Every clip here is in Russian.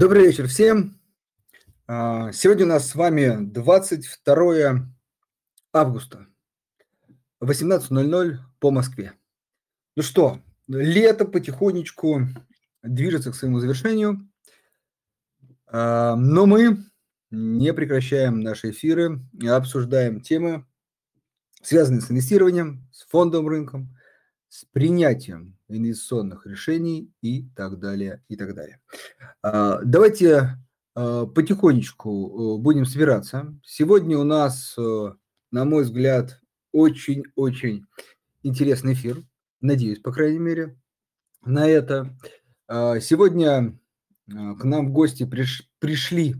Добрый вечер всем. А, сегодня у нас с вами 22 августа, 18.00 по Москве. Ну что, лето потихонечку движется к своему завершению, а, но мы не прекращаем наши эфиры обсуждаем темы, связанные с инвестированием, с фондовым рынком, с принятием инвестиционных решений и так далее, и так далее. А, давайте а, потихонечку э, будем собираться. Сегодня у нас, э, на мой взгляд, очень-очень интересный эфир. Надеюсь, по крайней мере, на это. А, сегодня к нам в гости приш, пришли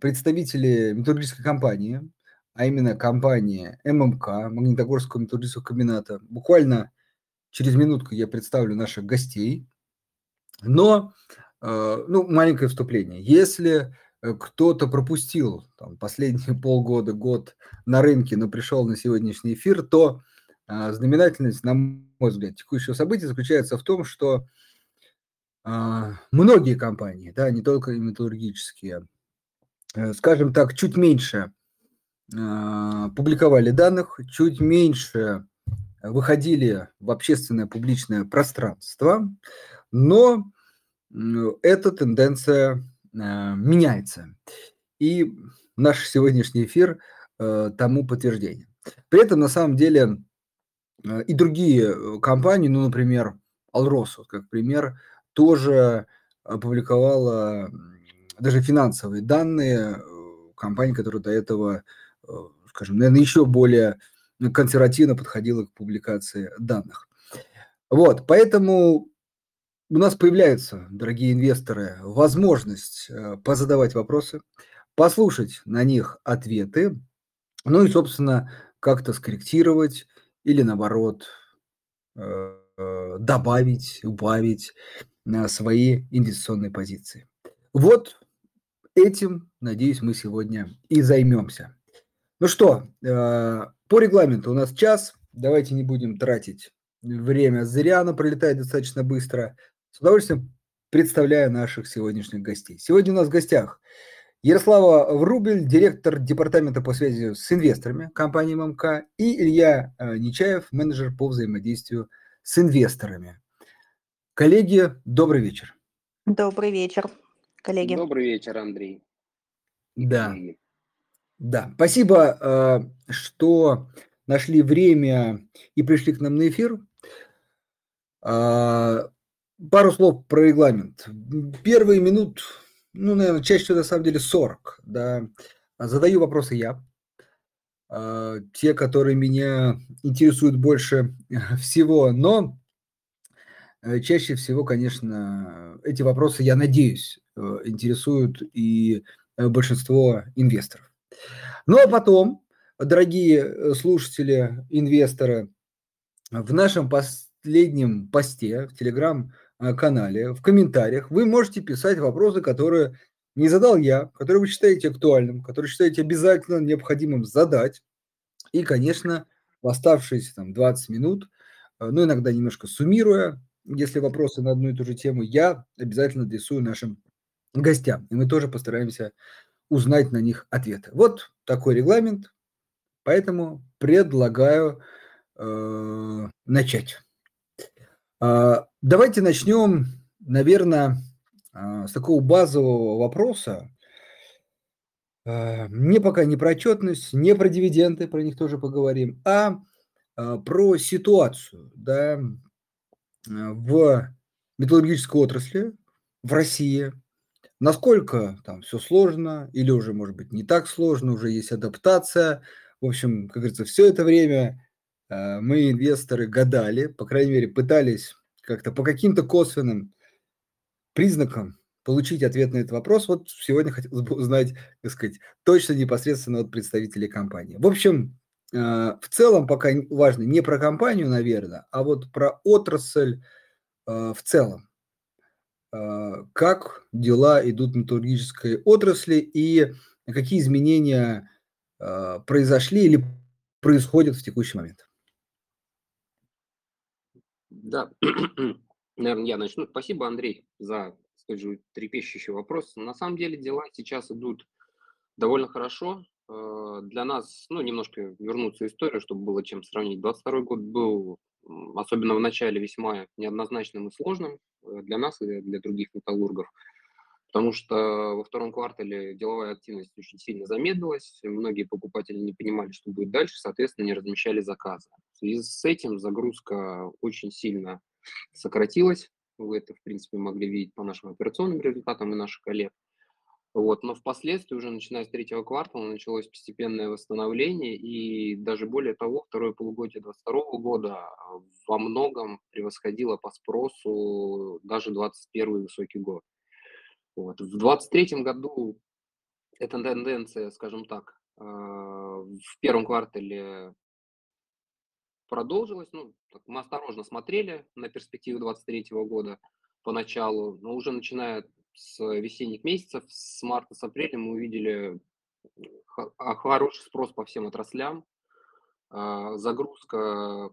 представители металлургической компании, а именно компания ММК, Магнитогорского металлургического комбината. Буквально через минутку я представлю наших гостей. Но, э, ну, маленькое вступление. Если э, кто-то пропустил там, последние полгода, год на рынке, но пришел на сегодняшний эфир, то э, знаменательность, на мой взгляд, текущего события заключается в том, что многие компании, да, не только металлургические, скажем так, чуть меньше публиковали данных, чуть меньше выходили в общественное публичное пространство, но эта тенденция э, меняется. И наш сегодняшний эфир э, тому подтверждение. При этом, на самом деле, э, и другие компании, ну, например, Алросу, как пример, тоже опубликовала даже финансовые данные компании, которая до этого, скажем, наверное, еще более консервативно подходила к публикации данных. Вот, поэтому у нас появляется, дорогие инвесторы, возможность э, позадавать вопросы, послушать на них ответы, ну и, собственно, как-то скорректировать или, наоборот, э, э, добавить, убавить свои инвестиционные позиции. Вот этим, надеюсь, мы сегодня и займемся. Ну что, по регламенту у нас час. Давайте не будем тратить время зря, оно пролетает достаточно быстро. С удовольствием представляю наших сегодняшних гостей. Сегодня у нас в гостях Ярослава Врубель, директор департамента по связи с инвесторами компании ММК, и Илья э, Нечаев, менеджер по взаимодействию с инвесторами. Коллеги, добрый вечер. Добрый вечер, коллеги. Добрый вечер, Андрей. Да. Коллеги. Да, спасибо, э, что нашли время и пришли к нам на эфир. А, пару слов про регламент. Первые минут, ну, наверное, чаще на самом деле 40. Да. Задаю вопросы я. А, те, которые меня интересуют больше всего, но э, чаще всего, конечно, эти вопросы, я надеюсь, э, интересуют и большинство инвесторов. Ну а потом, дорогие э, слушатели, инвесторы, в нашем последнем посте в телеграм-канале, в комментариях вы можете писать вопросы, которые не задал я, которые вы считаете актуальным, которые считаете обязательно необходимым задать. И, конечно, в оставшиеся там 20 минут, э, ну, иногда немножко суммируя, если вопросы на одну и ту же тему, я обязательно адресую нашим гостям. И мы тоже постараемся узнать на них ответы. Вот такой регламент, поэтому предлагаю э, начать. Э, давайте начнем, наверное, э, с такого базового вопроса. Э, не пока не про отчетность, не про дивиденды, про них тоже поговорим, а э, про ситуацию да, в металлургической отрасли в России – Насколько там все сложно, или уже, может быть, не так сложно, уже есть адаптация. В общем, как говорится, все это время э, мы, инвесторы, гадали, по крайней мере, пытались как-то по каким-то косвенным признакам получить ответ на этот вопрос. Вот сегодня хотелось бы узнать, так сказать, точно непосредственно от представителей компании. В общем, э, в целом пока важно не про компанию, наверное, а вот про отрасль э, в целом. А, как дела идут в металлургической отрасли и какие изменения а, произошли или происходят в текущий момент? Да, наверное, я начну. Спасибо, Андрей, за же трепещущий вопрос. На самом деле дела сейчас идут довольно хорошо. Э, для нас, ну, немножко вернуться в историю, чтобы было чем сравнить. 22 год был, особенно в начале, весьма неоднозначным и сложным э, для нас и для других металлургов, потому что во втором квартале деловая активность очень сильно замедлилась, многие покупатели не понимали, что будет дальше, соответственно, не размещали заказы. В связи с этим загрузка очень сильно сократилась, вы это, в принципе, могли видеть по нашим операционным результатам и наших коллег. Вот, но впоследствии, уже начиная с третьего квартала, началось постепенное восстановление, и даже более того, второе полугодие 2022 года а, во многом превосходило по спросу даже 2021 высокий год. Вот. В 2023 году эта тенденция, скажем так, а, в первом квартале продолжилась. Ну, мы осторожно смотрели на перспективу 2023 года поначалу, но уже начиная с весенних месяцев, с марта, с апреля мы увидели а, хороший спрос по всем отраслям. А, загрузка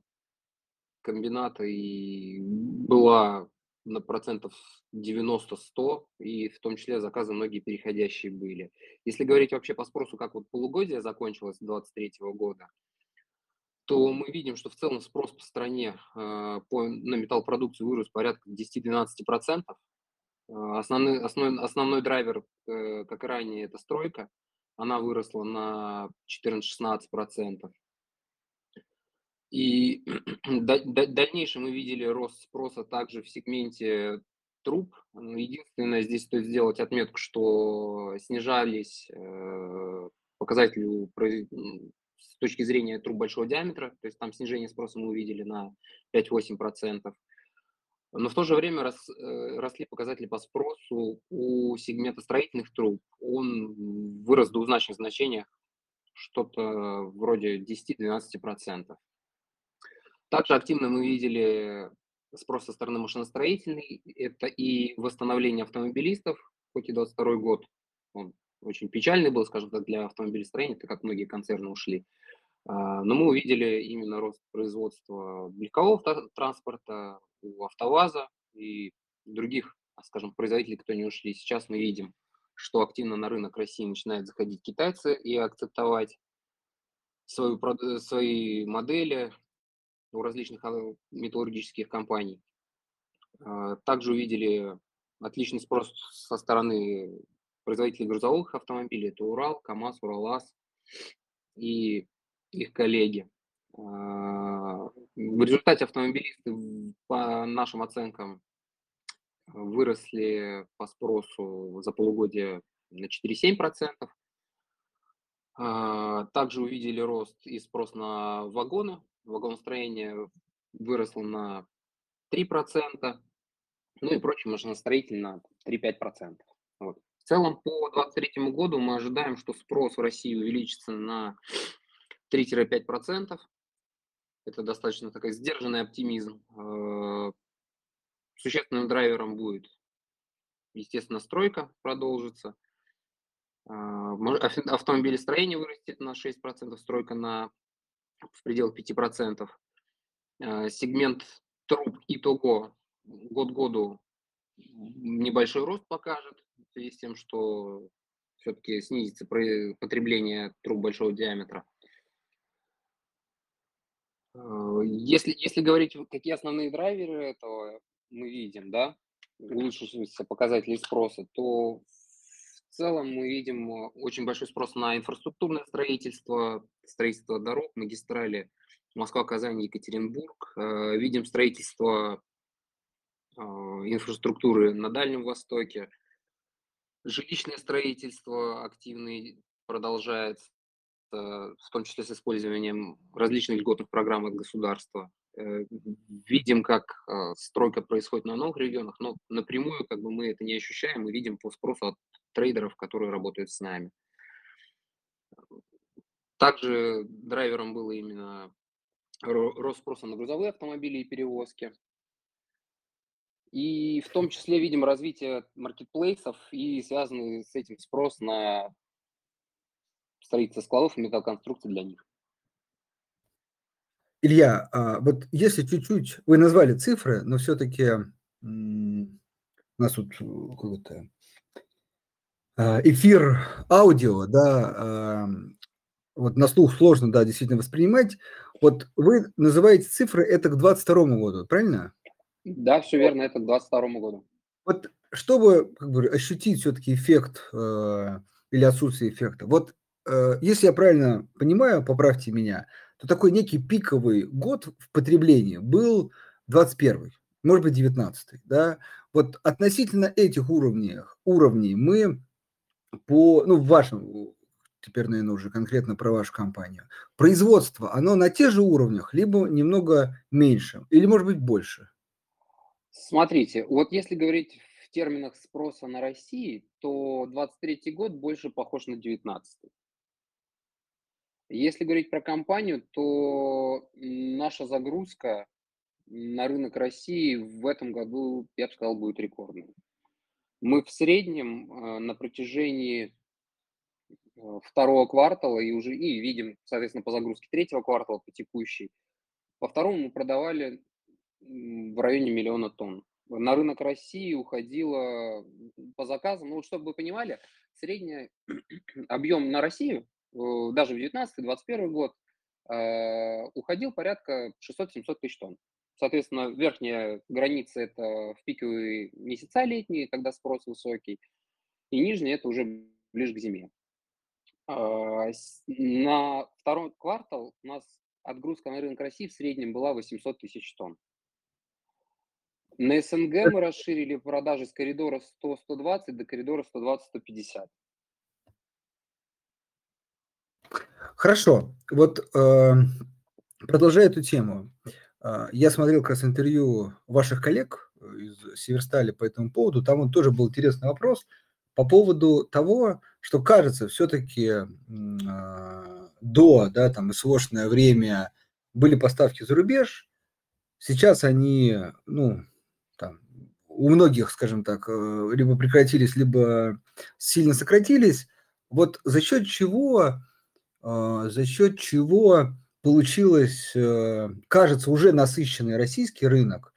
комбината и была на процентов 90-100, и в том числе заказы многие переходящие были. Если говорить вообще по спросу, как вот полугодие закончилось 2023 года, то мы видим, что в целом спрос по стране э, по, на металлопродукцию вырос порядка 10-12%. А, основной, основной, основной драйвер, э, как и ранее, это стройка. Она выросла на 14-16%. И дальнейшем мы видели рост спроса также в сегменте труб. Единственное, здесь стоит сделать отметку, что снижались э, показатели с точки зрения труб большого диаметра, то есть там снижение спроса мы увидели на 5-8%. Но в то же время рос, э, росли показатели по спросу у сегмента строительных труб. Он вырос до двузначных значениях, что-то вроде 10-12%. Также активно мы видели спрос со стороны машиностроительной. Это и восстановление автомобилистов, хоть и 22 год, он очень печальный был, скажем так, для автомобилестроения, так как многие концерны ушли. А, но мы увидели именно рост производства легкового транспорта, у АвтоВАЗа и других, скажем, производителей, кто не ушли. Сейчас мы видим, что активно на рынок России начинают заходить китайцы и акцептовать свою, свои модели у различных а, металлургических компаний. А, также увидели отличный спрос со стороны производителей грузовых автомобилей. Это Урал, КАМАЗ, Уралаз и их коллеги. А, в результате автомобилисты, по нашим оценкам, выросли по спросу за полугодие на 4,7%. А, также увидели рост и спрос на вагоны. Вагоностроение выросло на 3%, ну и прочее машиностроитель на 3-5%. Вот. В целом по 2023 году мы ожидаем, что спрос в России увеличится на 3-5%. Это достаточно такой сдержанный оптимизм. Э, существенным драйвером будет, естественно, стройка продолжится. Э, автомобилестроение вырастет на 6%, стройка на в пределах 5%. Э, сегмент труб итого год году небольшой рост покажет, в связи с тем, что все-таки снизится потребление труб большого диаметра. Э, если, если говорить, какие основные драйверы этого мы видим, да, улучшившиеся показатели спроса, то в целом мы видим э, очень большой спрос на инфраструктурное строительство, строительство дорог, магистрали Москва, Казань, Екатеринбург. Э, видим строительство инфраструктуры на Дальнем Востоке. Жилищное строительство активно продолжается в том числе с использованием различных льготных программ от государства. Э, видим, как э, стройка происходит на новых регионах, но напрямую как бы мы это не ощущаем, мы видим по спросу от трейдеров, которые работают с нами. Также драйвером было именно рост спроса на грузовые автомобили и перевозки. И в том числе видим развитие маркетплейсов и связанный с этим спрос на строительство складов и металлоконструкций для них. Илья, а вот если чуть-чуть, вы назвали цифры, но все-таки у нас тут какой-то эфир аудио, да, вот на слух сложно, да, действительно воспринимать. Вот вы называете цифры, это к 22 году, правильно? Да, все верно, это к 22 году. Вот чтобы как бы, ощутить все-таки эффект э, или отсутствие эффекта, вот э, если я правильно понимаю, поправьте меня, то такой некий пиковый год в потреблении был 21 может быть, 19 да? Вот относительно этих уровней, уровней мы по, ну, в вашем, теперь, наверное, уже конкретно про вашу компанию, производство, оно на тех же уровнях, либо немного меньше, или, может быть, больше? Смотрите, вот если говорить в терминах спроса на России, то 23 год больше похож на 19 Если говорить про компанию, то наша загрузка на рынок России в этом году, я бы сказал, будет рекордной. Мы в среднем э, на протяжении э, второго квартала и уже и видим, соответственно, по загрузке третьего квартала, по текущей, по второму мы продавали в районе миллиона тонн. На рынок России уходило по заказам, ну, чтобы вы понимали, средний объем на Россию, даже в 2019-2021 год, уходил порядка 600-700 тысяч тонн. Соответственно, верхняя граница – это в пиковые месяца летние, когда спрос высокий, и нижняя – это уже ближе к зиме. А, на второй квартал у нас отгрузка на рынок России в среднем была 800 тысяч тонн. На СНГ мы расширили продажи с коридора 100-120 до коридора 120-150. Хорошо. Вот э, продолжая эту тему. А, я смотрел как раз интервью ваших коллег э, из Северстали по этому поводу. Там вот тоже был интересный вопрос по поводу того, что кажется, все-таки до, да, там, СВОшное время были поставки за рубеж, сейчас они, ну, там, у многих, скажем так, э, либо прекратились, либо сильно сократились. Вот за счет чего, за счет чего получилось, э, кажется, уже насыщенный российский рынок,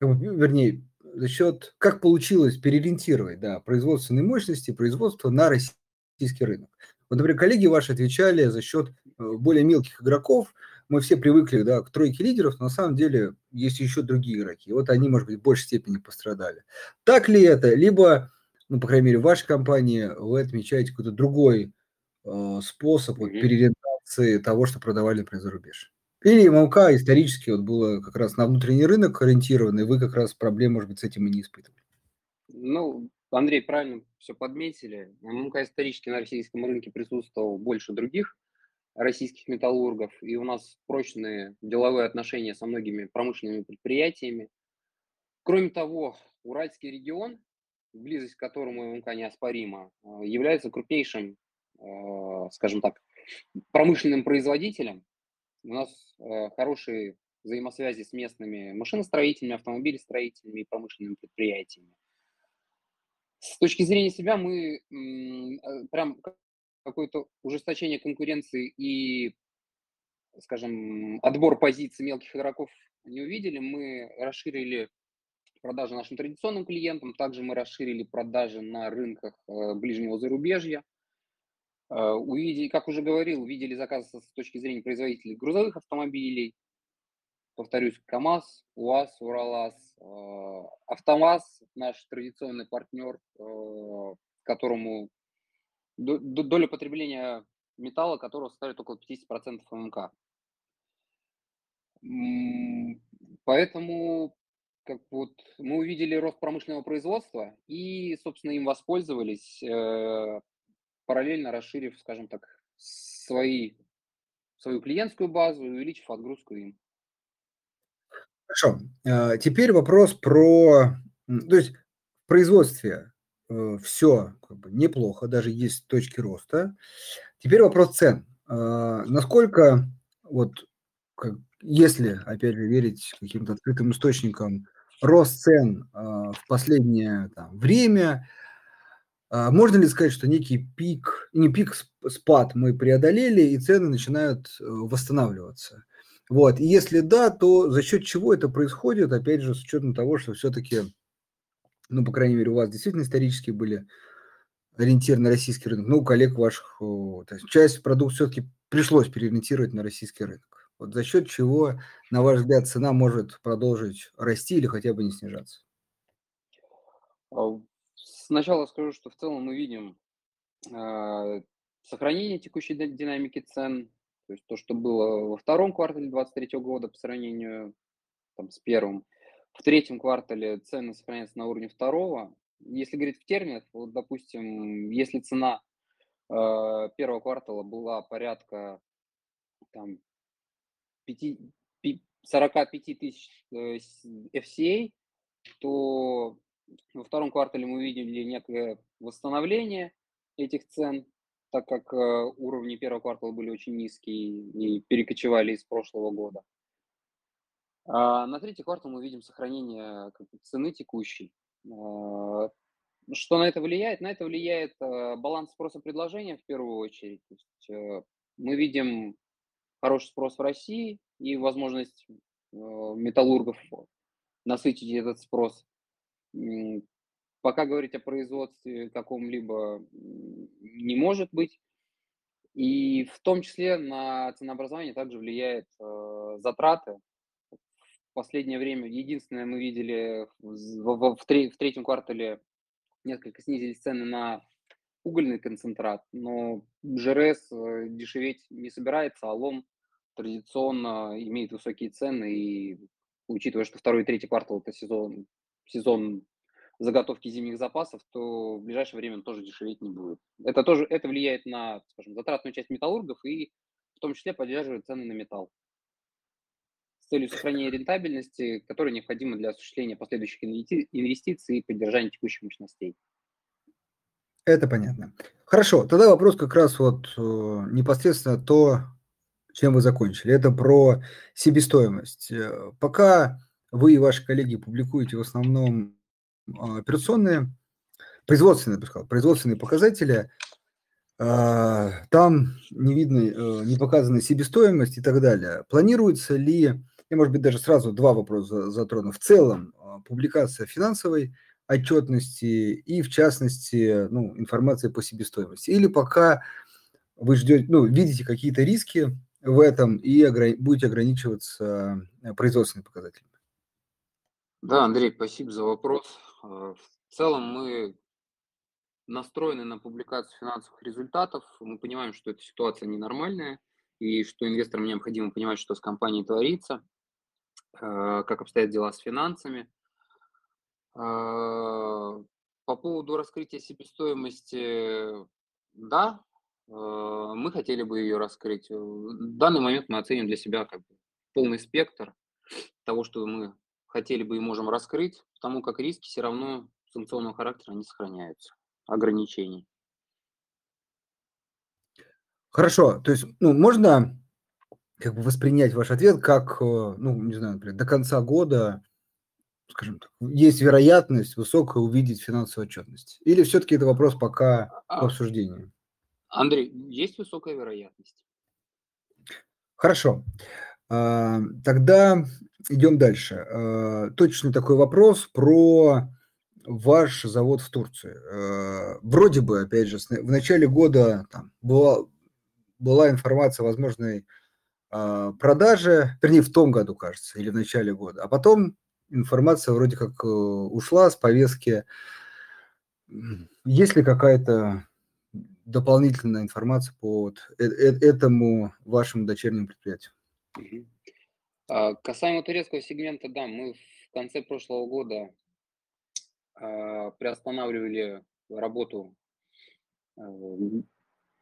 вернее, за счет, как получилось переориентировать да, производственные мощности, производство на российский рынок. Вот, например, коллеги ваши отвечали за счет э, более мелких игроков. Мы все привыкли да, к тройке лидеров, но на самом деле есть еще другие игроки. Вот они, может быть, в большей степени пострадали. Так ли это? Либо, ну, по крайней мере, в вашей компании вы отмечаете какой-то другой способ вот, переориентации того, что продавали, например, за рубеж. Или МЛК исторически вот было как раз на внутренний рынок ориентировано, и вы как раз проблем, может быть, с этим и не испытывали. Ну, Андрей правильно все подметили. ММК исторически на российском рынке присутствовал больше других российских металлургов, и у нас прочные деловые отношения со многими промышленными предприятиями. Кроме того, Уральский регион, близость к которому ММК неоспорима, э, является крупнейшим, скажем так, промышленным производителям. У нас э, хорошие взаимосвязи с местными машиностроителями, автомобилестроителями и промышленными предприятиями. С точки зрения себя мы э, прям какое-то ужесточение конкуренции и, скажем, отбор позиций мелких игроков не увидели. Мы расширили продажи нашим традиционным клиентам, также мы расширили продажи на рынках э, ближнего зарубежья. Э, увидели, как уже говорил, увидели заказ с точки зрения производителей грузовых автомобилей. Повторюсь, КАМАЗ, УАЗ, Уралаз, э, Автомаз, наш традиционный партнер, э, которому доля потребления металла, которого составит около 50% ММК. Поэтому как вот мы увидели рост промышленного производства и, собственно, им воспользовались, параллельно расширив, скажем так, свои, свою клиентскую базу и увеличив отгрузку им. Хорошо. А, теперь вопрос про... То есть в производстве э, все как бы неплохо, даже есть точки роста. Теперь вопрос цен. А, насколько, вот, если, опять же, верить каким-то открытым источникам, рост цен а, в последнее там, время – можно ли сказать, что некий пик, не пик, спад мы преодолели, и цены начинают э, восстанавливаться? Вот. И если да, то за счет чего это происходит, опять же, с учетом того, что все-таки ну, по крайней мере, у вас действительно исторически были ориентиры на российский рынок, ну, у коллег ваших, то есть часть продуктов все-таки пришлось переориентировать на российский рынок. Вот за счет чего, на ваш взгляд, цена может продолжить расти или хотя бы не снижаться? Сначала скажу, что в целом мы видим э, сохранение текущей динамики цен, то есть то, что было во втором квартале 2023 года по сравнению там, с первым. В третьем квартале цены сохраняются на уровне второго. Если говорить в терминах, вот, допустим, если цена э, первого квартала была порядка там, 5, 45 тысяч э, FCA, то во втором квартале мы видели некое восстановление этих цен, так как э, уровни первого квартала были очень низкие и перекочевали из прошлого года. А на третий квартал мы видим сохранение цены текущей. А, что на это влияет? На это влияет э, баланс спроса предложения в первую очередь. То есть э, мы видим хороший спрос в России и возможность металлургов насытить этот спрос Пока говорить о производстве каком-либо не может быть. И в том числе на ценообразование также влияет э, затраты. В последнее время единственное мы видели в, в, в, в третьем квартале несколько снизились цены на угольный концентрат, но ЖРС э, дешеветь не собирается, а лом традиционно имеет высокие цены, и учитывая, что второй и третий квартал это сезон сезон заготовки зимних запасов, то в ближайшее время он тоже дешеветь не будет. Это тоже это влияет на, скажем, затратную часть металлургов и в том числе поддерживает цены на металл с целью сохранения рентабельности, которая необходима для осуществления последующих инвестиций и поддержания текущих мощностей. Это понятно. Хорошо, тогда вопрос как раз вот э, непосредственно то, чем вы закончили. Это про себестоимость. Э, пока вы и ваши коллеги публикуете в основном а, операционные, производственные, сказал, производственные показатели, а, там не видно, э, не показана себестоимость и так далее. Планируется ли, я, может быть, даже сразу два вопроса затрону, в целом а, публикация финансовой отчетности и, в частности, ну, информации по себестоимости? Или пока вы ждете, ну, видите какие-то риски в этом и ограни- будете ограничиваться производственными показателями? Да, Андрей, спасибо за вопрос. А, в целом мы настроены на публикацию финансовых результатов. Мы понимаем, что эта ситуация ненормальная и что инвесторам необходимо понимать, что с компанией творится, а, как обстоят дела с финансами. А, по поводу раскрытия себестоимости, да, мы хотели бы ее раскрыть. В данный момент мы оценим для себя как бы полный спектр того, что мы хотели бы и можем раскрыть, потому как риски все равно санкционного характера не сохраняются, ограничений. Хорошо, то есть, ну, можно как бы воспринять ваш ответ как, э, ну, не знаю, например, до конца года, скажем так, есть вероятность высокая увидеть финансовую отчетность? Или все-таки это вопрос пока а, в обсуждении? Андрей, есть высокая вероятность. Хорошо. А, тогда идем дальше. А, точно такой вопрос про ваш завод в Турции. А, вроде бы, опять же, в начале года там была, была информация о возможной продаже, вернее, в том году, кажется, или в начале года. А потом информация вроде как э, ушла с повестки. Есть ли какая-то дополнительная информация по э, э, этому вашему дочернему предприятию? А, касаемо турецкого сегмента, да, мы в конце прошлого года а, приостанавливали работу а,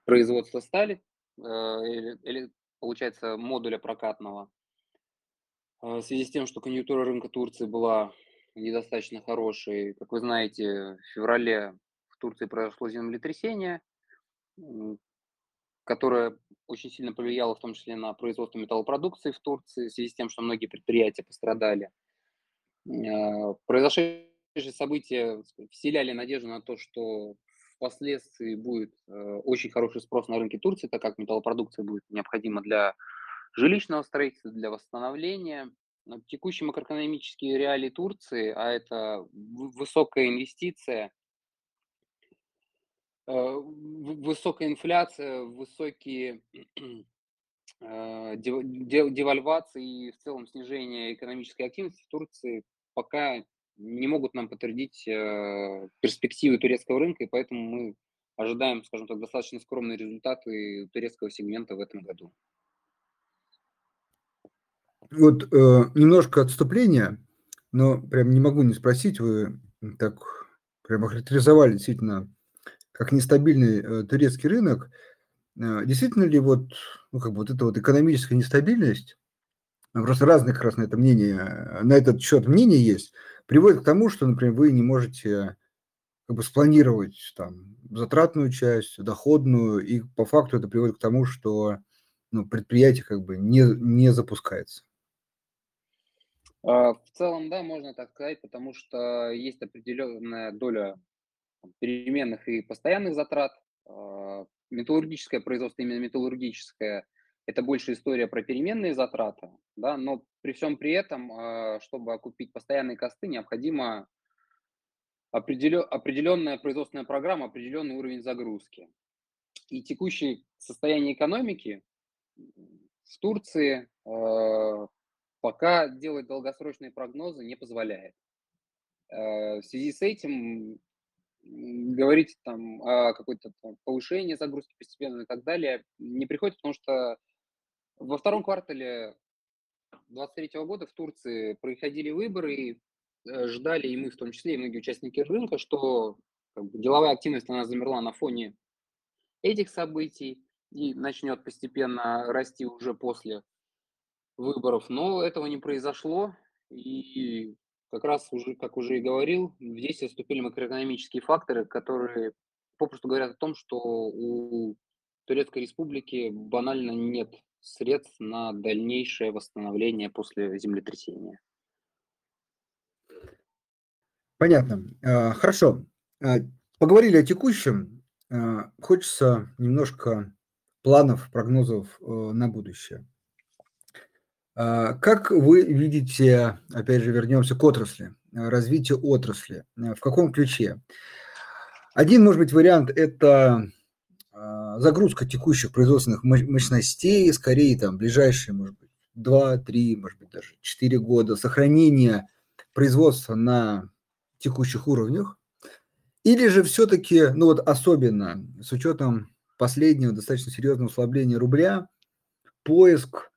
производства стали, или, или, получается, модуля прокатного. В связи с тем, что конъюнктура рынка Турции была недостаточно хорошей, как вы знаете, в феврале в Турции произошло землетрясение, которое очень сильно повлияло в том числе на производство металлопродукции в Турции в связи с тем, что многие предприятия пострадали. Э, произошедшие события вселяли надежду на то, что впоследствии будет э, очень хороший спрос на рынке Турции, так как металлопродукция будет необходима для жилищного строительства, для восстановления. текущие макроэкономические реалии Турции, а это высокая инвестиция, высокая инфляция, высокие э, девальвации и в целом снижение экономической активности в Турции пока не могут нам подтвердить э, перспективы турецкого рынка, и поэтому мы ожидаем, скажем так, достаточно скромные результаты турецкого сегмента в этом году. Вот э, немножко отступления, но прям не могу не спросить, вы так прям охарактеризовали действительно как нестабильный э, турецкий рынок. Э, действительно ли вот, ну, как бы вот эта вот экономическая нестабильность, просто разные как раз на это мнение, э, на этот счет мнения есть, приводит к тому, что, например, вы не можете как бы спланировать там затратную часть, доходную, и по факту это приводит к тому, что ну, предприятие как бы не, не запускается. А, в целом, да, можно так сказать, потому что есть определенная доля переменных и постоянных затрат. А, металлургическое производство, именно металлургическое, это больше история про переменные затраты, да, но при всем при этом, а, чтобы окупить постоянные косты, необходимо определенная производственная программа, определенный уровень загрузки. И текущее состояние экономики в Турции пока делать долгосрочные прогнозы не позволяет. В связи с этим говорить там о какой-то повышении загрузки постепенно и так далее не приходится, потому что во втором квартале 2023 года в Турции происходили выборы, и э, ждали и мы в том числе, и многие участники рынка, что как бы, деловая активность она замерла на фоне этих событий и начнет постепенно расти уже после выборов, но этого не произошло, и как раз уже, как уже и говорил, действие вступили макроэкономические факторы, которые попросту говорят о том, что у Турецкой Республики банально нет средств на дальнейшее восстановление после землетрясения. Понятно. А, хорошо. А, поговорили о текущем. А, хочется немножко планов, прогнозов э, на будущее. А, как вы видите, опять же, вернемся к отрасли, э, развитию отрасли, э, в каком ключе? Один, может быть, вариант – это а, загрузка текущих производственных мощностей, скорее, там, ближайшие, может быть, 2-3, может быть, даже 4 года, сохранение производства на текущих уровнях, или же все-таки, ну вот особенно с учетом последнего достаточно серьезного ослабления рубля, поиск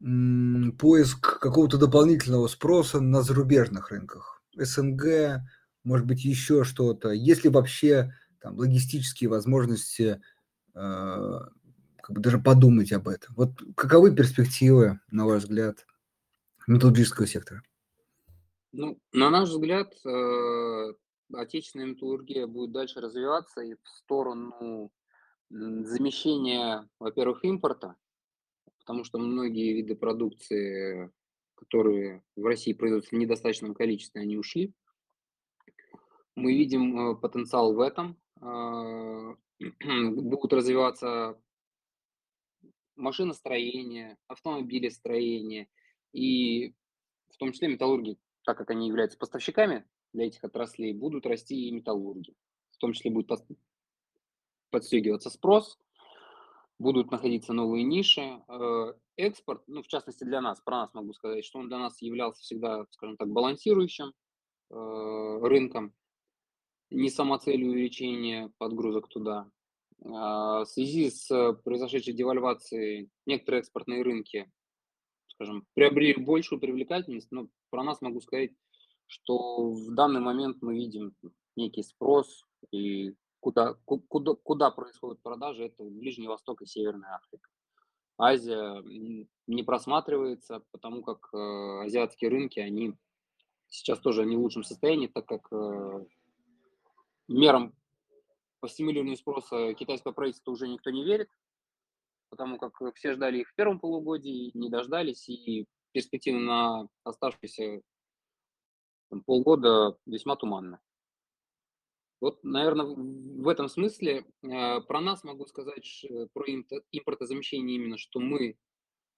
поиск какого-то дополнительного спроса на зарубежных рынках. СНГ, может быть, еще что-то. Есть ли вообще там логистические возможности э, как бы даже подумать об этом? Вот каковы перспективы, на ваш взгляд, металлургического сектора? Ну, на наш взгляд, э, отечественная металлургия будет дальше развиваться и в сторону замещения, во-первых, импорта, потому что многие виды продукции, которые в России производятся в недостаточном количестве, они ушли. Мы видим э, потенциал в этом. А, будут развиваться машиностроение, автомобилестроение и в том числе металлурги, так как они являются поставщиками для этих отраслей, будут расти и металлурги. В том числе будет подстегиваться спрос, будут находиться новые ниши. Э, экспорт, ну, в частности для нас, про нас могу сказать, что он для нас являлся всегда, скажем так, балансирующим э, рынком, не самоцелью увеличения подгрузок туда. А, в связи с произошедшей девальвацией некоторые экспортные рынки, скажем, приобрели большую привлекательность, но про нас могу сказать, что в данный момент мы видим некий спрос и куда, куда, куда происходят продажи, это Ближний Восток и Северная Африка. Азия не просматривается, потому как э, азиатские рынки, они сейчас тоже не в лучшем состоянии, так как э, мерам по стимулированию спроса китайского правительства уже никто не верит, потому как все ждали их в первом полугодии, не дождались, и перспективы на оставшиеся там, полгода весьма туманны. Вот, наверное, в этом смысле э, про нас могу сказать, про импортозамещение именно, что мы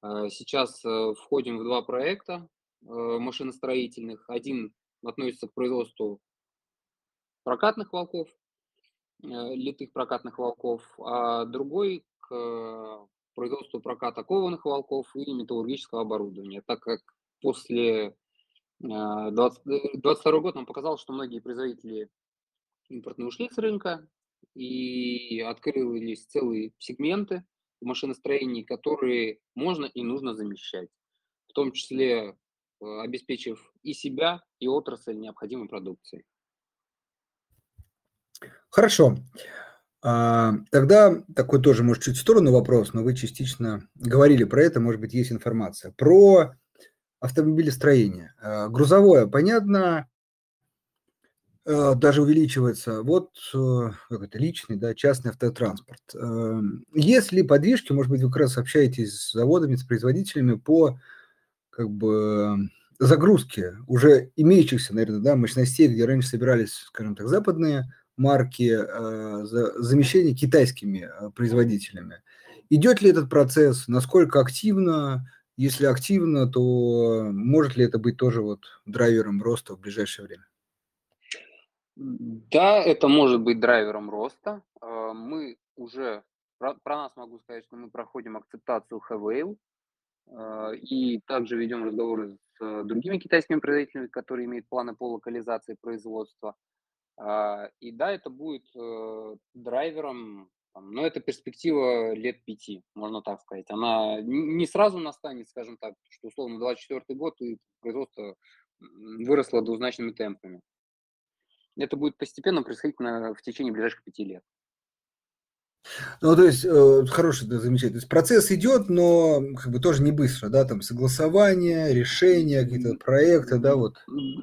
э, сейчас э, входим в два проекта. машиностроительных. Один относится к производству прокатных волков, литых прокатных волков, а другой к производству проката кованых волков и металлургического оборудования, так как после 2022 год нам показал, что многие производители импортные ушли с рынка, и открылись целые сегменты в машиностроении, которые можно и нужно замещать, в том числе э, обеспечив и себя, и отрасль необходимой продукцией. Хорошо. А, тогда такой тоже, может, чуть в сторону вопрос, но вы частично говорили про это, может быть, есть информация. Про автомобилестроение. А, грузовое, понятно, даже увеличивается. Вот как это, личный, да, частный автотранспорт. Есть ли подвижки, может быть, вы как раз общаетесь с заводами, с производителями по как бы загрузке уже имеющихся, наверное, да, мощностей, где раньше собирались, скажем так, западные марки э, за замещение китайскими э, производителями. Идет ли этот процесс, насколько активно, если активно, то может ли это быть тоже вот драйвером роста в ближайшее время? Да, это может быть драйвером роста. Э, мы уже, про, про нас могу сказать, что мы проходим акцептацию Havail, и также ведем разговоры с другими китайскими производителями, которые имеют планы по локализации производства. А, и да, это будет э, драйвером, но это перспектива лет пяти, можно так сказать. Она не сразу настанет, скажем так, что условно 24 год и производство выросло двузначными темпами. Это будет постепенно происходить на, в течение ближайших пяти лет. Ну, то есть, э, хороший, да, замечательно. То есть процесс идет, но как бы тоже не быстро, да, там согласование, решения, какие-то проекты, да, вот.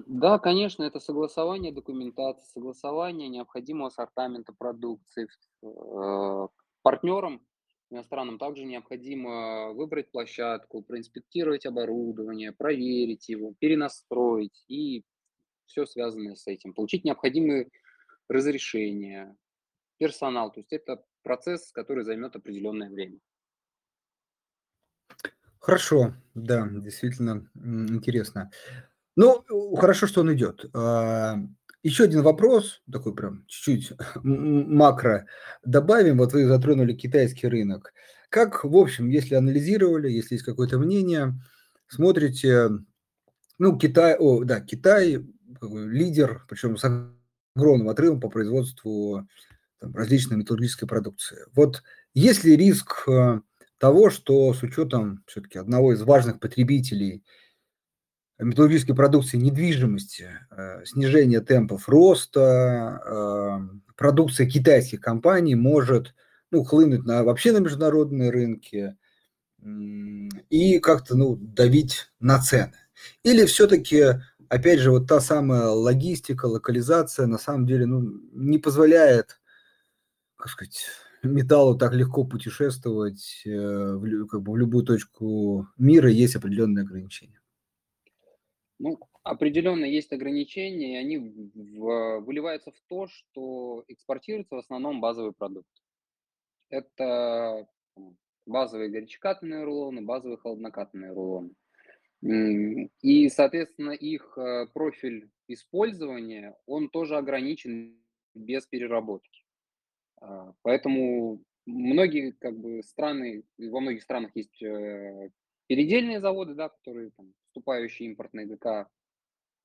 Да, конечно, это согласование документации, согласование необходимого ассортамента продукции. Э, партнерам иностранным также необходимо выбрать площадку, проинспектировать оборудование, проверить его, перенастроить и все связанное с этим, получить необходимые разрешения, персонал. То есть это процесс, который займет определенное время. Хорошо, да, действительно интересно. Ну, хорошо, что он идет. А, еще один вопрос, такой прям чуть-чуть макро добавим. Вот вы затронули китайский рынок. Как, в общем, если анализировали, если есть какое-то мнение, смотрите, ну, Китай, о, да, Китай лидер, причем с огромным отрывом по производству там, различной металлургической продукции. Вот есть ли риск э, того, что с учетом все-таки одного из важных потребителей металлургической продукции недвижимости, э, снижение темпов роста, э, продукция китайских компаний может ну, хлынуть на, вообще на международные рынки и как-то ну, давить на цены. Или все-таки, опять же, вот та самая логистика, локализация на самом деле ну, не как сказать, металлу так легко путешествовать э, в, как бы в любую точку мира, есть определенные ограничения. Ну, определенно есть ограничения, и они в, выливаются в то, что экспортируется в основном базовый продукт. Это базовые горячекатанные рулоны, базовые холоднокатанные рулоны. И, соответственно, их э, профиль использования, он тоже ограничен без переработки. А, поэтому многие как бы страны, во многих странах есть э, передельные заводы, да, которые там, вступающие импортные ГК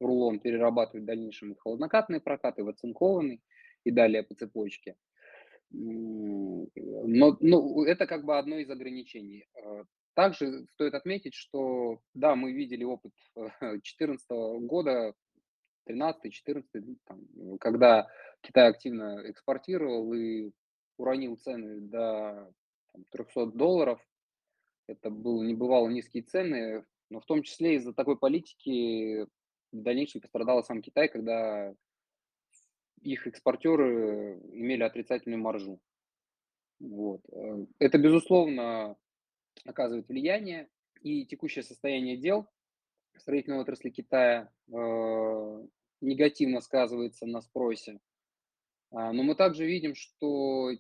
рулон перерабатывают в дальнейшем в холоднокатные прокаты, в оцинкованный и далее по цепочке. Но ну, это как бы одно из ограничений. Также стоит отметить, что да, мы видели опыт 2014 года, 13-14, когда Китай активно экспортировал и уронил цены до там, 300 долларов. Это был небывало низкие цены, но в том числе из-за такой политики в дальнейшем пострадал сам Китай, когда их экспортеры имели отрицательную маржу. Вот. Э, это, безусловно, оказывает влияние, и текущее состояние дел строительной отрасли Китая э, негативно сказывается на спросе. А, но мы также видим, что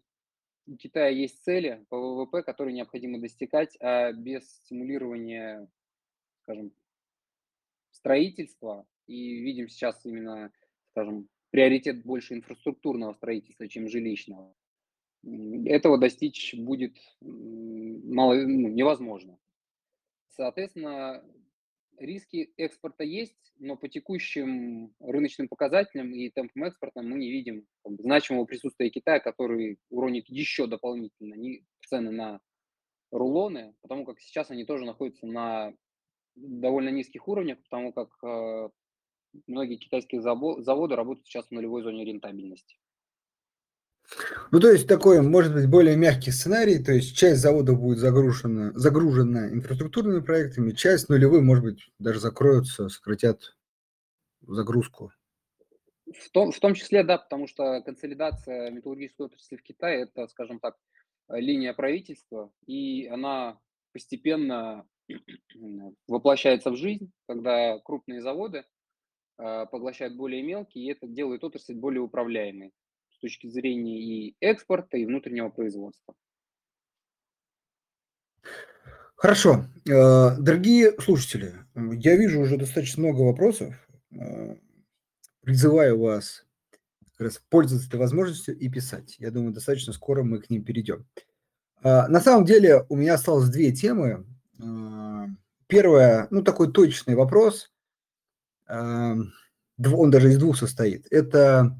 у Китая есть цели по ВВП, которые необходимо достигать, а без стимулирования, скажем, строительства. И видим сейчас именно, скажем, приоритет больше инфраструктурного строительства, чем жилищного, этого достичь будет мало, ну, невозможно. Соответственно, риски экспорта есть, но по текущим рыночным показателям и темпам экспорта мы не видим как значимого присутствия Китая, который уронит еще дополнительно цены на рулоны, потому как сейчас они тоже находятся на довольно низких уровнях, потому как э, многие китайские заводы работают сейчас в нулевой зоне рентабельности. Ну, то есть такой, может быть, более мягкий сценарий, то есть часть заводов будет загружена, загружена инфраструктурными проектами, часть нулевой, может быть, даже закроются, сократят загрузку. В том, в том числе, да, потому что консолидация металлургической отрасли в Китае – это, скажем так, линия правительства, и она постепенно воплощается в жизнь, когда крупные заводы э, поглощают более мелкие, и это делает отрасль более управляемой точки зрения и экспорта, и внутреннего производства. Хорошо. Э, дорогие слушатели, я вижу уже достаточно много вопросов. Э, призываю вас как раз пользоваться этой возможностью и писать. Я думаю, достаточно скоро мы к ним перейдем. Э, на самом деле у меня осталось две темы. Первое, ну такой точный вопрос, он даже из двух состоит. Это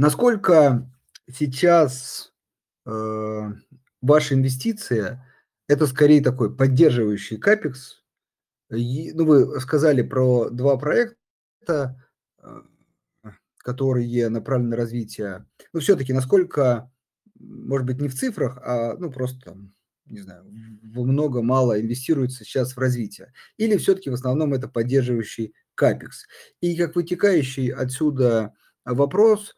Насколько сейчас э, ваша инвестиция – это скорее такой поддерживающий капекс? ну, вы сказали про два проекта, э, которые направлены на развитие. Но все-таки насколько, может быть, не в цифрах, а ну просто не знаю, во много мало инвестируется сейчас в развитие? Или все-таки в основном это поддерживающий капекс? И как вытекающий отсюда вопрос,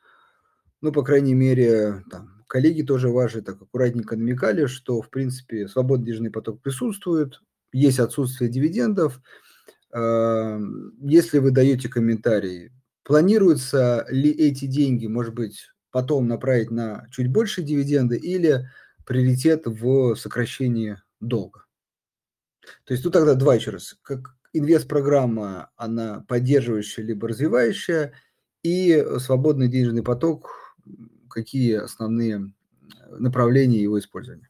ну, по крайней мере, там, коллеги тоже ваши так аккуратненько намекали, что, в принципе, свободный денежный поток присутствует, есть отсутствие дивидендов. Если вы даете комментарий, планируется ли эти деньги, может быть, потом направить на чуть больше дивиденды или приоритет в сокращении долга? То есть тут тогда два еще раз. Как инвест-программа, она поддерживающая либо развивающая, и свободный денежный поток какие основные направления его использования?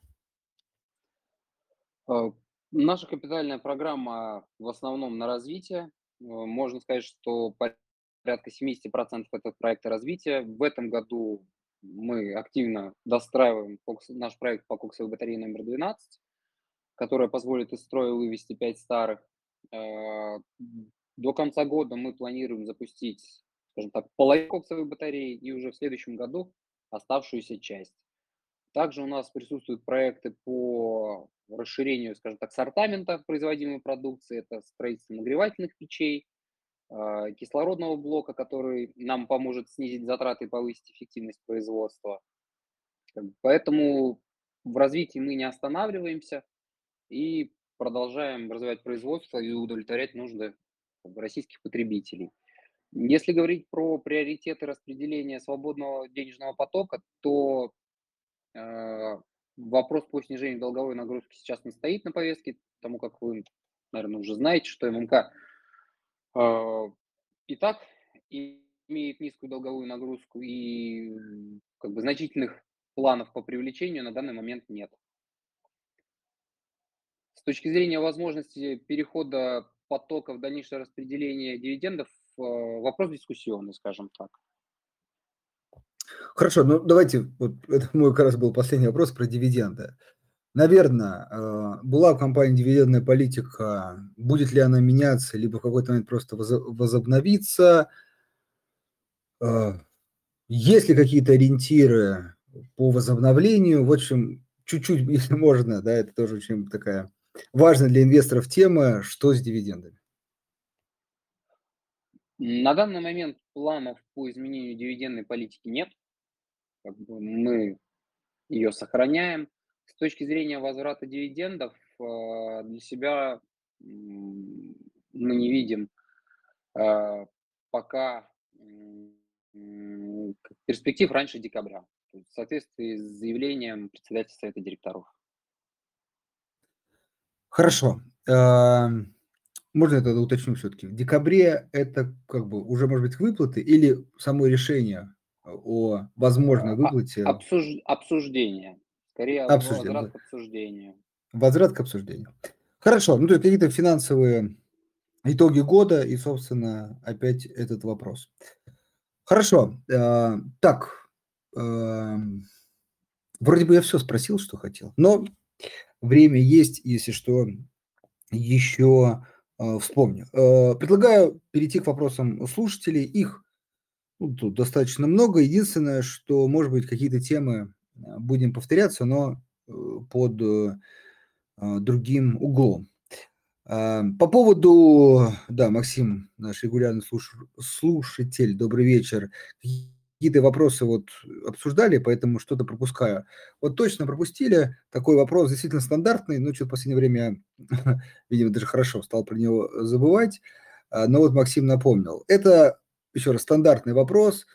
А, наша капитальная программа в основном на развитие. А, можно сказать, что порядка 70% это проекта развития. В этом году мы активно достраиваем наш проект по коксовой батарее номер 12, которая позволит из строя вывести 5 старых. До конца года мы планируем запустить скажем так, половину коксовой батареи и уже в следующем году оставшуюся часть. Также у нас присутствуют проекты по расширению, скажем так, сортамента производимой продукции. Это строительство нагревательных печей, а, кислородного блока, который нам поможет снизить затраты и повысить эффективность производства. Поэтому в развитии мы не останавливаемся и продолжаем развивать производство и удовлетворять нужды российских потребителей. Если говорить про приоритеты распределения свободного денежного потока, то э, вопрос по снижению долговой нагрузки сейчас не стоит на повестке, потому как вы, наверное, уже знаете, что ММК э, и так имеет низкую долговую нагрузку и как бы значительных планов по привлечению на данный момент нет. С точки зрения возможности перехода потока в дальнейшее распределение дивидендов вопрос дискуссионный, скажем так. Хорошо, ну давайте, вот это мой как раз был последний вопрос про дивиденды. Наверное, э, была в компании дивидендная политика, будет ли она меняться, либо в какой-то момент просто возобновиться. Э, есть ли какие-то ориентиры по возобновлению? В общем, чуть-чуть, если можно, да, это тоже очень такая важная для инвесторов тема, что с дивидендами. На данный момент планов по изменению дивидендной политики нет. Как бы мы ее сохраняем. С точки зрения возврата дивидендов э, для себя мы не видим э, пока перспектив раньше декабря, в соответствии с заявлением председателя Совета директоров. Хорошо. Эм, Можно я тогда уточню все-таки? В декабре это как бы уже, может быть, выплаты или само решение о возможной А, выплате? обсуж- обсуждение. Скорее, Обсуждение, возврат да. к обсуждению. Возврат к обсуждению. Хорошо, ну то есть какие-то финансовые итоги года и, собственно, опять этот вопрос. Хорошо, э, так, э, вроде бы я все спросил, что хотел, но время есть, если что, еще э, вспомню. Э, предлагаю перейти к вопросам слушателей. Их ну, тут достаточно много. Единственное, что, может быть, какие-то темы э, будем повторяться, но э, под э, другим углом. А, По поводу, да, Максим, наш регулярный слуш- слушатель, добрый вечер. Какие-то вопросы вот обсуждали, поэтому что-то пропускаю. Вот точно пропустили. Такой вопрос действительно стандартный, но что-то в последнее время, видимо, даже хорошо стал про него забывать. А, Но вот Максим напомнил. Это, еще раз, стандартный вопрос.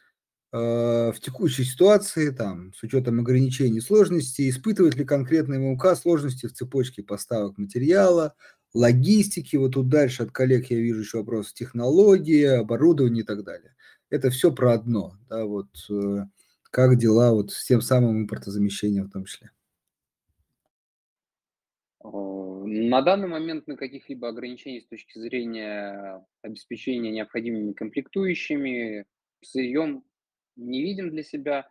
А, В текущей ситуации, там, с учетом ограничений и сложностей, испытывает ли конкретный ММК сложности в цепочке поставок материала, логистики, вот тут дальше от коллег я вижу еще вопрос технологии, оборудования и так далее. Это все про одно, да, вот э, как дела вот с тем самым импортозамещением в том числе. На данный момент на каких-либо ограничений с точки зрения обеспечения необходимыми комплектующими, сырьем не видим для себя.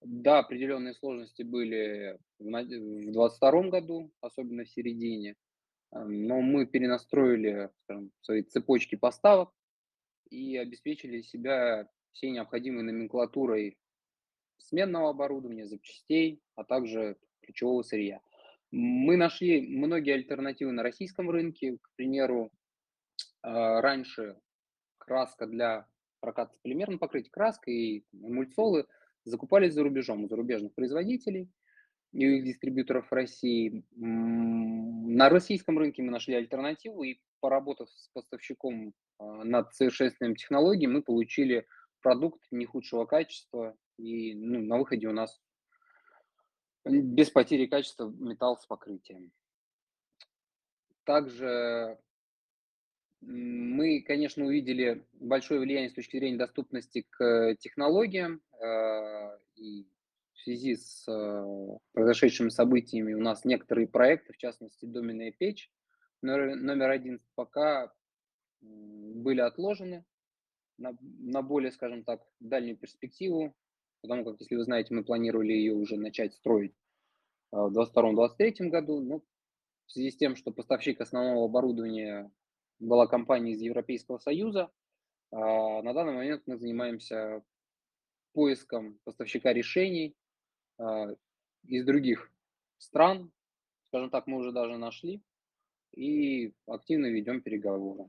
Да, определенные сложности были в 2022 году, особенно в середине, э, но мы перенастроили скажем, свои цепочки поставок и обеспечили себя всей необходимой номенклатурой сменного оборудования, запчастей, а также ключевого сырья. Мы нашли многие альтернативы на российском рынке. К примеру, а, раньше краска для проката полимерного покрытия, краска и эмульсолы закупались за рубежом у зарубежных производителей и у их дистрибьюторов в России. На российском рынке мы нашли альтернативу и поработав с поставщиком над совершенствованием технологий, мы получили продукт не худшего качества, и ну, на выходе у нас без потери качества металл с покрытием. Также мы, конечно, увидели большое влияние с точки зрения доступности к технологиям. э, И в связи с э, произошедшими событиями у нас некоторые проекты, в частности, доменная печь номер, один, пока были отложены на, на более, скажем так, дальнюю перспективу, потому как, если вы знаете, мы планировали ее уже начать строить э, в 2022-2023 году, но в связи с тем, что поставщик основного оборудования была компания из Европейского Союза, а, на данный момент мы занимаемся поиском поставщика решений а, из других стран. Скажем так, мы уже даже нашли и активно ведем переговоры.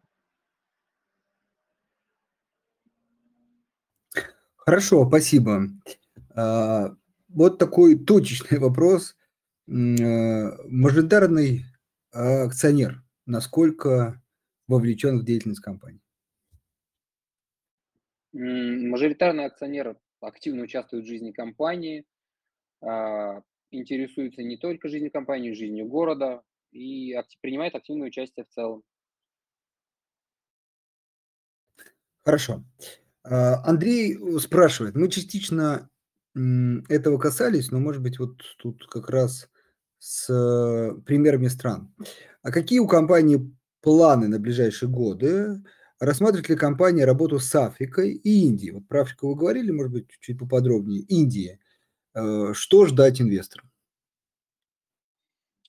Хорошо, спасибо. А, Вот такой точечный вопрос. Э, Мажоритарный акционер насколько вовлечен в деятельность компании? Мажоритарный акционер активно участвует в жизни компании, а, интересуется не только жизнью компании, жизнью города и принимает активное участие в целом. Хорошо. А, Андрей э, спрашивает, мы частично этого касались, но, может быть, вот тут как раз с э, примерами стран. А какие у компании планы на ближайшие годы? Рассматривает ли компания работу с Африкой и Индией? Вот про Африку вы говорили, может быть, чуть поподробнее. Индия. Э, Что ждать инвесторам?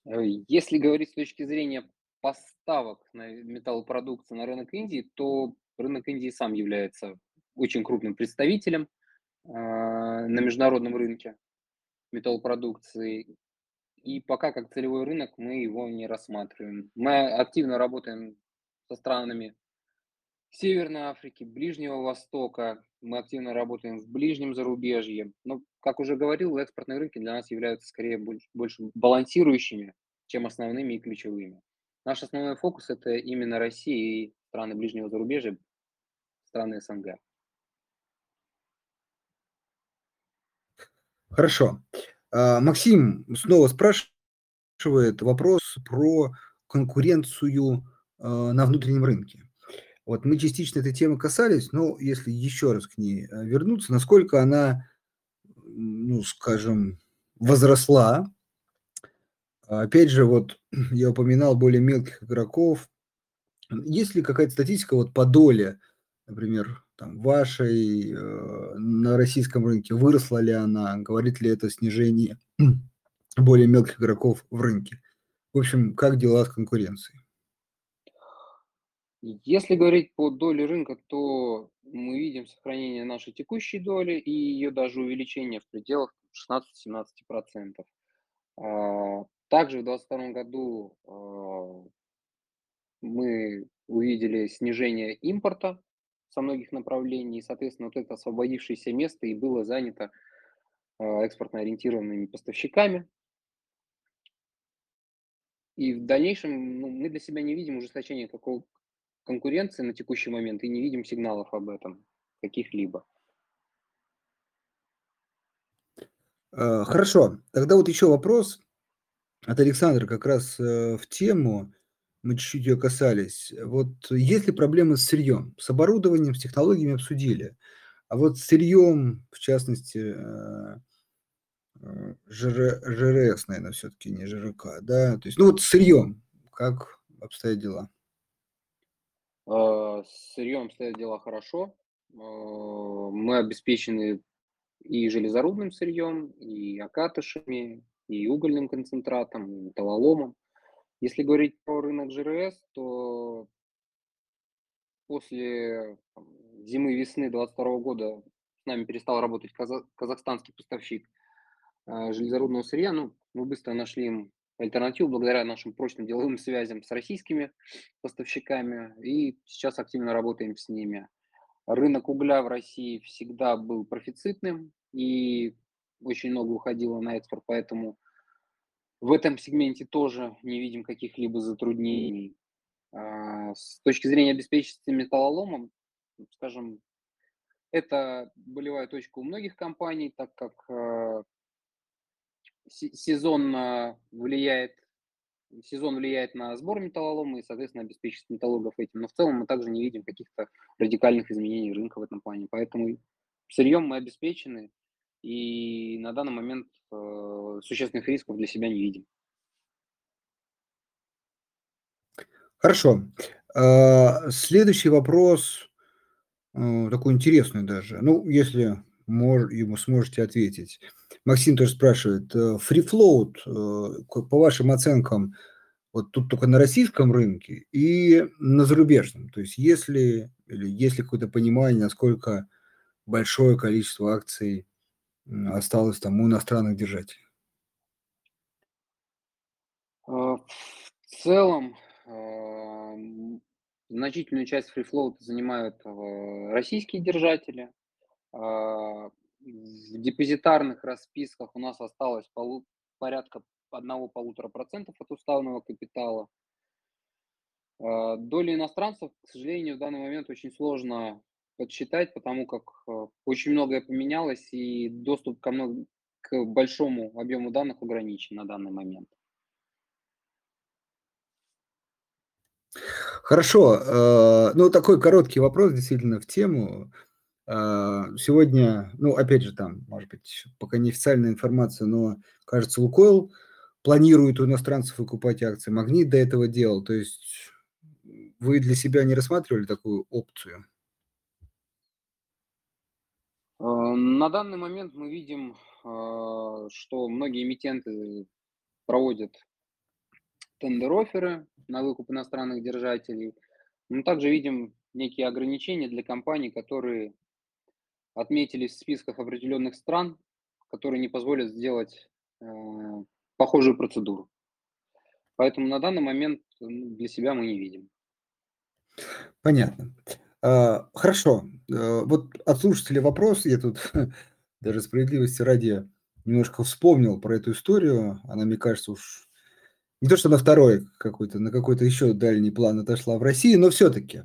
Если говорить с точки зрения поставок на металлопродукции на рынок Индии, то рынок Индии сам является очень крупным представителем э, на международном рынке металлопродукции. И пока как целевой рынок мы его не рассматриваем. Мы активно работаем со странами Северной Африки, Ближнего Востока. Мы активно работаем в ближнем зарубежье. Но, как уже говорил, экспортные рынки для нас являются скорее больше, больше балансирующими, чем основными и ключевыми. Наш основной фокус это именно Россия и страны ближнего зарубежья, страны СНГ. Хорошо. А, Максим снова спрашивает вопрос про конкуренцию э, на внутреннем рынке. Вот мы частично этой темы касались, но если еще раз к ней э, вернуться, насколько она, ну, скажем, возросла. Опять же, вот я упоминал более мелких игроков. Есть ли какая-то статистика вот по доле, например, там, вашей э, на российском рынке, выросла ли она, говорит ли это снижение более мелких игроков в рынке? В общем, как дела с конкуренцией? Если говорить по доле рынка, то мы видим сохранение нашей текущей доли и ее даже увеличение в пределах 16-17%. А, также в 2022 году а, мы увидели снижение импорта со многих направлений, и, соответственно, вот это освободившееся место и было занято а, экспортно ориентированными поставщиками. И в дальнейшем ну, мы для себя не видим ужесточения какого, конкуренции на текущий момент и не видим сигналов об этом каких-либо. Э, хорошо, тогда вот еще вопрос от Александра как раз э, в тему, мы чуть-чуть ее касались. Вот есть ли проблемы с сырьем? С оборудованием, с технологиями обсудили. А вот с сырьем, в частности, э, ЖР, ЖРС, наверное, все-таки не ЖРК, да? То есть, ну вот с сырьем, как обстоят дела? А, с сырьем стоят дела хорошо. А, мы обеспечены и железорудным сырьем, и окатышами, и угольным концентратом, и металлоломом. Если говорить про рынок ЖРС, то после зимы-весны 2022 года с нами перестал работать казахстанский поставщик а, железорудного сырья. Ну, мы быстро нашли им альтернативу благодаря нашим прочным деловым связям с российскими поставщиками и сейчас активно работаем с ними. Рынок угля в России всегда был профицитным и очень много уходило на экспорт, поэтому в этом сегменте тоже не видим каких-либо затруднений. А, с точки зрения обеспеченности металлоломом, скажем, это болевая точка у многих компаний, так как а, сезонно влияет, сезон влияет на сбор металлолома и, соответственно, обеспечит металлургов этим. Но в целом мы также не видим каких-то радикальных изменений рынка в этом плане. Поэтому сырьем мы обеспечены и на данный момент э, существенных рисков для себя не видим. Хорошо. А, следующий вопрос э, такой интересный даже. Ну, если мож, ему сможете ответить. Максим тоже спрашивает, э, free float, э, по вашим оценкам, вот тут только на российском рынке и на зарубежном. То есть если, или есть ли какое-то понимание, насколько большое количество акций осталось там у иностранных держателей? Э, в целом, значительную часть фрифлоута занимают российские держатели, а, в депозитарных расписках у нас осталось полу, порядка одного-полутора процентов от уставного капитала. А, доли иностранцев, к сожалению, в данный момент очень сложно подсчитать, потому как а, очень многое поменялось и доступ ко много, к большому объему данных ограничен на данный момент. Хорошо. Ну, такой короткий вопрос действительно в тему. А, сегодня, ну, опять же, там, может быть, пока не официальная информация, но, кажется, Лукойл планирует у иностранцев выкупать акции. Магнит до этого делал. То есть вы для себя не рассматривали такую опцию? А, на данный момент мы видим, а, что многие эмитенты проводят тендер-оферы на выкуп иностранных держателей. Мы также видим некие ограничения для компаний, которые отметились в списках определенных стран, которые не позволят сделать э, похожую процедуру. Поэтому на данный момент для себя мы не видим. Понятно. А, хорошо. А, вот от слушателя вопрос, я тут даже справедливости ради немножко вспомнил про эту историю. Она, мне кажется, уж не то, что на второй какой-то, на какой-то еще дальний план отошла в России, но все-таки.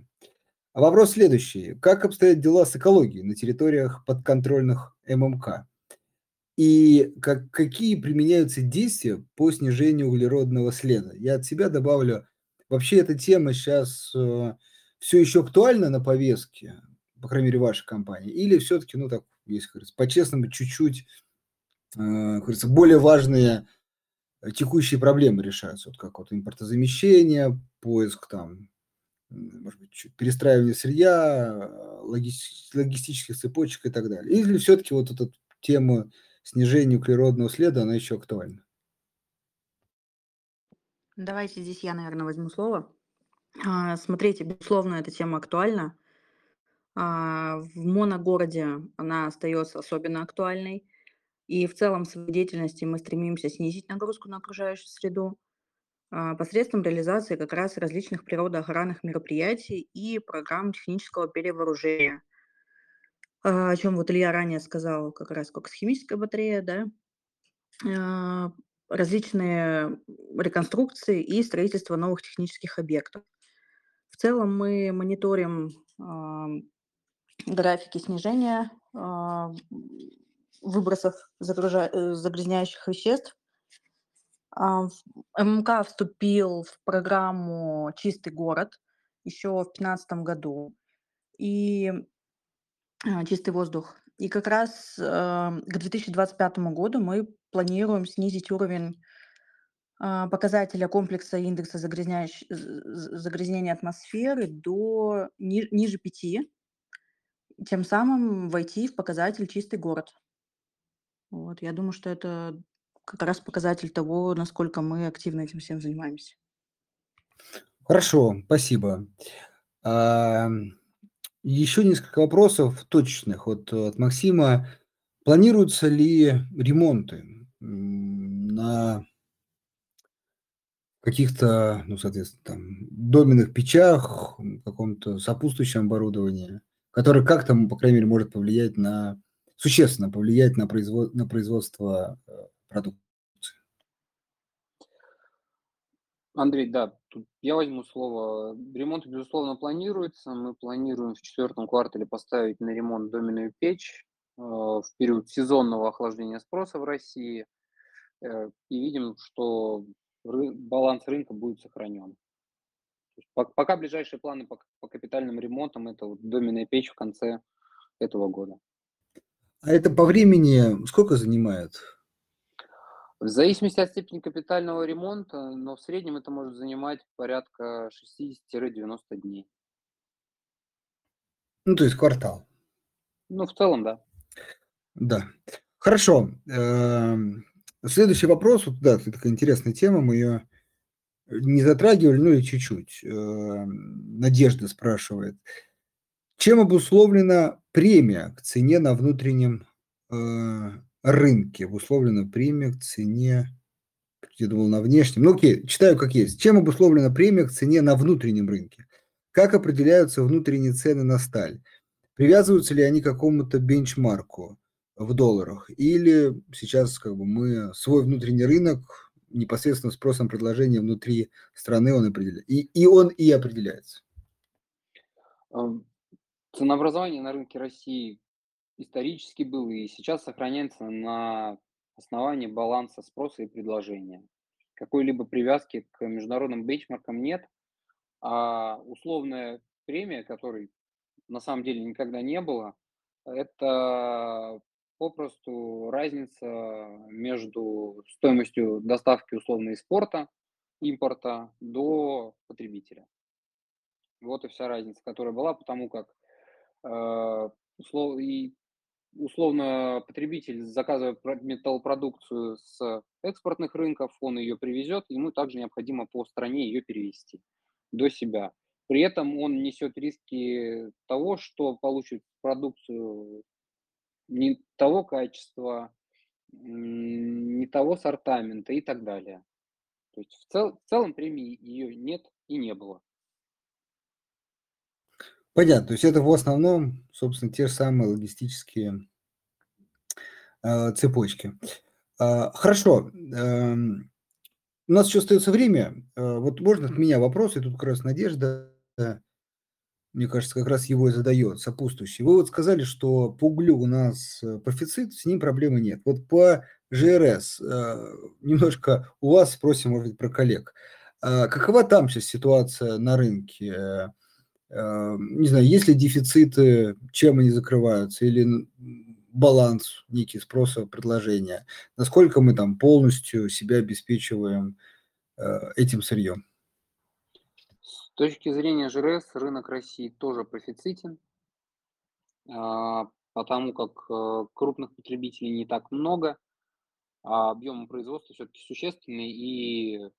А вопрос следующий. Как обстоят дела с экологией на территориях подконтрольных ММК? И как, какие применяются действия по снижению углеродного следа? Я от себя добавлю, вообще эта тема сейчас э, все еще актуальна на повестке, по крайней мере, вашей компании, или все-таки, ну так, если говорится, по-честному, чуть-чуть, э, говорится, более важные текущие проблемы решаются, вот как вот импортозамещение, поиск там, может быть, перестраивание сырья, логистических цепочек и так далее. Или все-таки вот эта тема снижения углеродного следа, она еще актуальна? Давайте здесь я, наверное, возьму слово. А, смотрите, безусловно, эта тема актуальна. А, в моногороде она остается особенно актуальной. И в целом в своей деятельности мы стремимся снизить нагрузку на окружающую среду а, посредством реализации как раз различных природоохранных мероприятий и программ технического перевооружения. О чем вот Илья ранее сказал, как раз как с химической да, различные реконструкции и строительство новых технических объектов. Целом мы мониторим графики снижения э, выбросов. Э, загрязняющих веществ. Э, ММК вступил в программу «Чистый город» еще в 2015 году. И чистый воздух. И как раз к 2025 году мы планируем снизить уровень показателя комплекса индекса загрязнения атмосферы до ни, ниже 5, тем самым войти в показатель чистый город. Вот, я думаю, что это как раз показатель того, насколько мы активно этим всем занимаемся. Хорошо, спасибо. Еще несколько вопросов точных вот от Максима. Планируются ли ремонты на каких-то, ну, соответственно, там, доменных печах, каком-то сопутствующем оборудовании, которое как-то, по крайней мере, может повлиять на, существенно повлиять на, производ, на производство э, продукции? Андрей, да, тут я возьму слово. Ремонт, безусловно, планируется. Мы планируем в четвертом квартале поставить на ремонт доменную печь э, в период сезонного охлаждения спроса в России. Э, и видим, что ры, баланс рынка будет сохранен. Пока ближайшие планы по, по капитальным ремонтам это вот доменная печь в конце этого года. А это по времени сколько занимает? В зависимости от степени капитального ремонта, но в среднем это может занимать порядка 60-90 дней. Ну, то есть квартал. Ну, в целом, да. Да. Хорошо. Следующий вопрос. Вот, да, это такая интересная тема. Мы ее не затрагивали, ну и чуть-чуть. Эм, Надежда спрашивает. Чем обусловлена премия к цене на внутреннем э, рынке в условленной премия к цене, я думал, на внешнем. Ну окей, читаю как есть. Чем обусловлена премия к цене на внутреннем рынке? Как определяются внутренние цены на сталь? Привязываются ли они к какому-то бенчмарку в долларах? Или сейчас как бы мы свой внутренний рынок непосредственно спросом предложения внутри страны он определяет. И, и он и определяется. Ценообразование на рынке России исторически был и сейчас сохраняется на основании баланса спроса и предложения. Какой-либо привязки к международным бенчмаркам нет, а условная премия, которой на самом деле никогда не было, это попросту разница между стоимостью доставки условно из порта, импорта до потребителя. Вот и вся разница, которая была, потому как э, услов... и условно потребитель, заказывая металлопродукцию с экспортных рынков, он ее привезет, ему также необходимо по стране ее перевести до себя. При этом он несет риски того, что получит продукцию не того качества, не того сортамента и так далее. То есть в, цел, в целом премии ее нет и не было. Понятно. То есть это в основном, собственно, те же самые логистические э, цепочки. Э, хорошо. Э, у нас еще остается время. Э, вот можно от меня вопрос, и тут как раз Надежда, мне кажется, как раз его и задает, сопутствующий. Вы вот сказали, что по углю у нас э, профицит, с ним проблемы нет. Вот по ЖРС э, немножко у вас спросим, может быть, про коллег. А какова там сейчас ситуация на рынке? Э, не знаю, есть ли дефициты, чем они закрываются, или баланс некий спроса предложения? Насколько мы там полностью себя обеспечиваем этим сырьем? С точки зрения ЖРС рынок России тоже профицитен, а, потому как э, крупных потребителей не так много, а объем производства все-таки существенный, и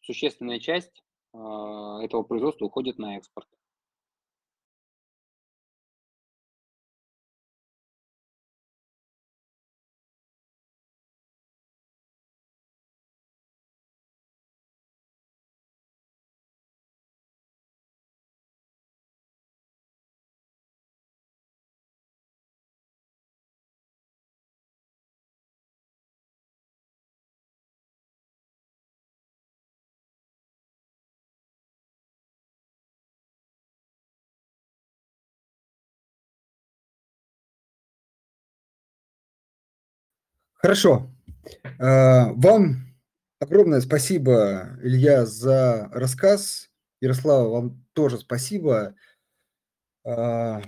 существенная часть а, этого производства уходит на экспорт. Хорошо. А, вам огромное спасибо, Илья, за рассказ. Ярослава, вам тоже спасибо. А,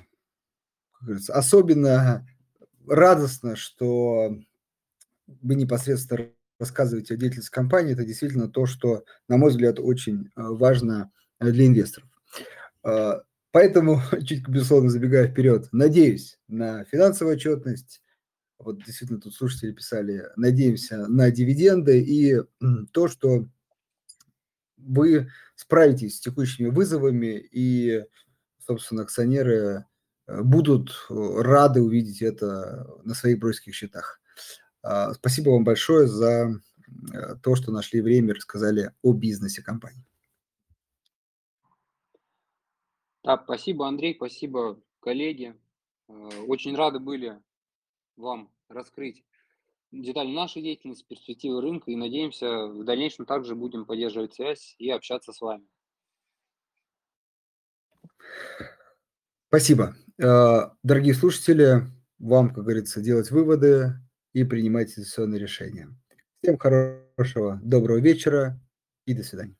особенно радостно, что вы непосредственно рассказываете о деятельности компании. Это действительно то, что, на мой взгляд, очень а, важно для инвесторов. Поэтому, чуть, безусловно, забегая вперед, надеюсь на финансовую отчетность, вот действительно тут слушатели писали, надеемся на дивиденды и то, что вы справитесь с текущими вызовами и, собственно, акционеры э, будут э, рады увидеть это на своих брокерских счетах. А, спасибо вам большое за э, то, что нашли время и рассказали о бизнесе компании. Да, спасибо, Андрей, спасибо, коллеги. Очень рады были вам раскрыть детали нашей деятельности, перспективы рынка и надеемся в дальнейшем также будем поддерживать связь и общаться с вами. Спасибо. Э, дорогие слушатели, вам, как говорится, делать выводы и принимать инвестиционные решения. Всем хорошего, доброго вечера и до свидания.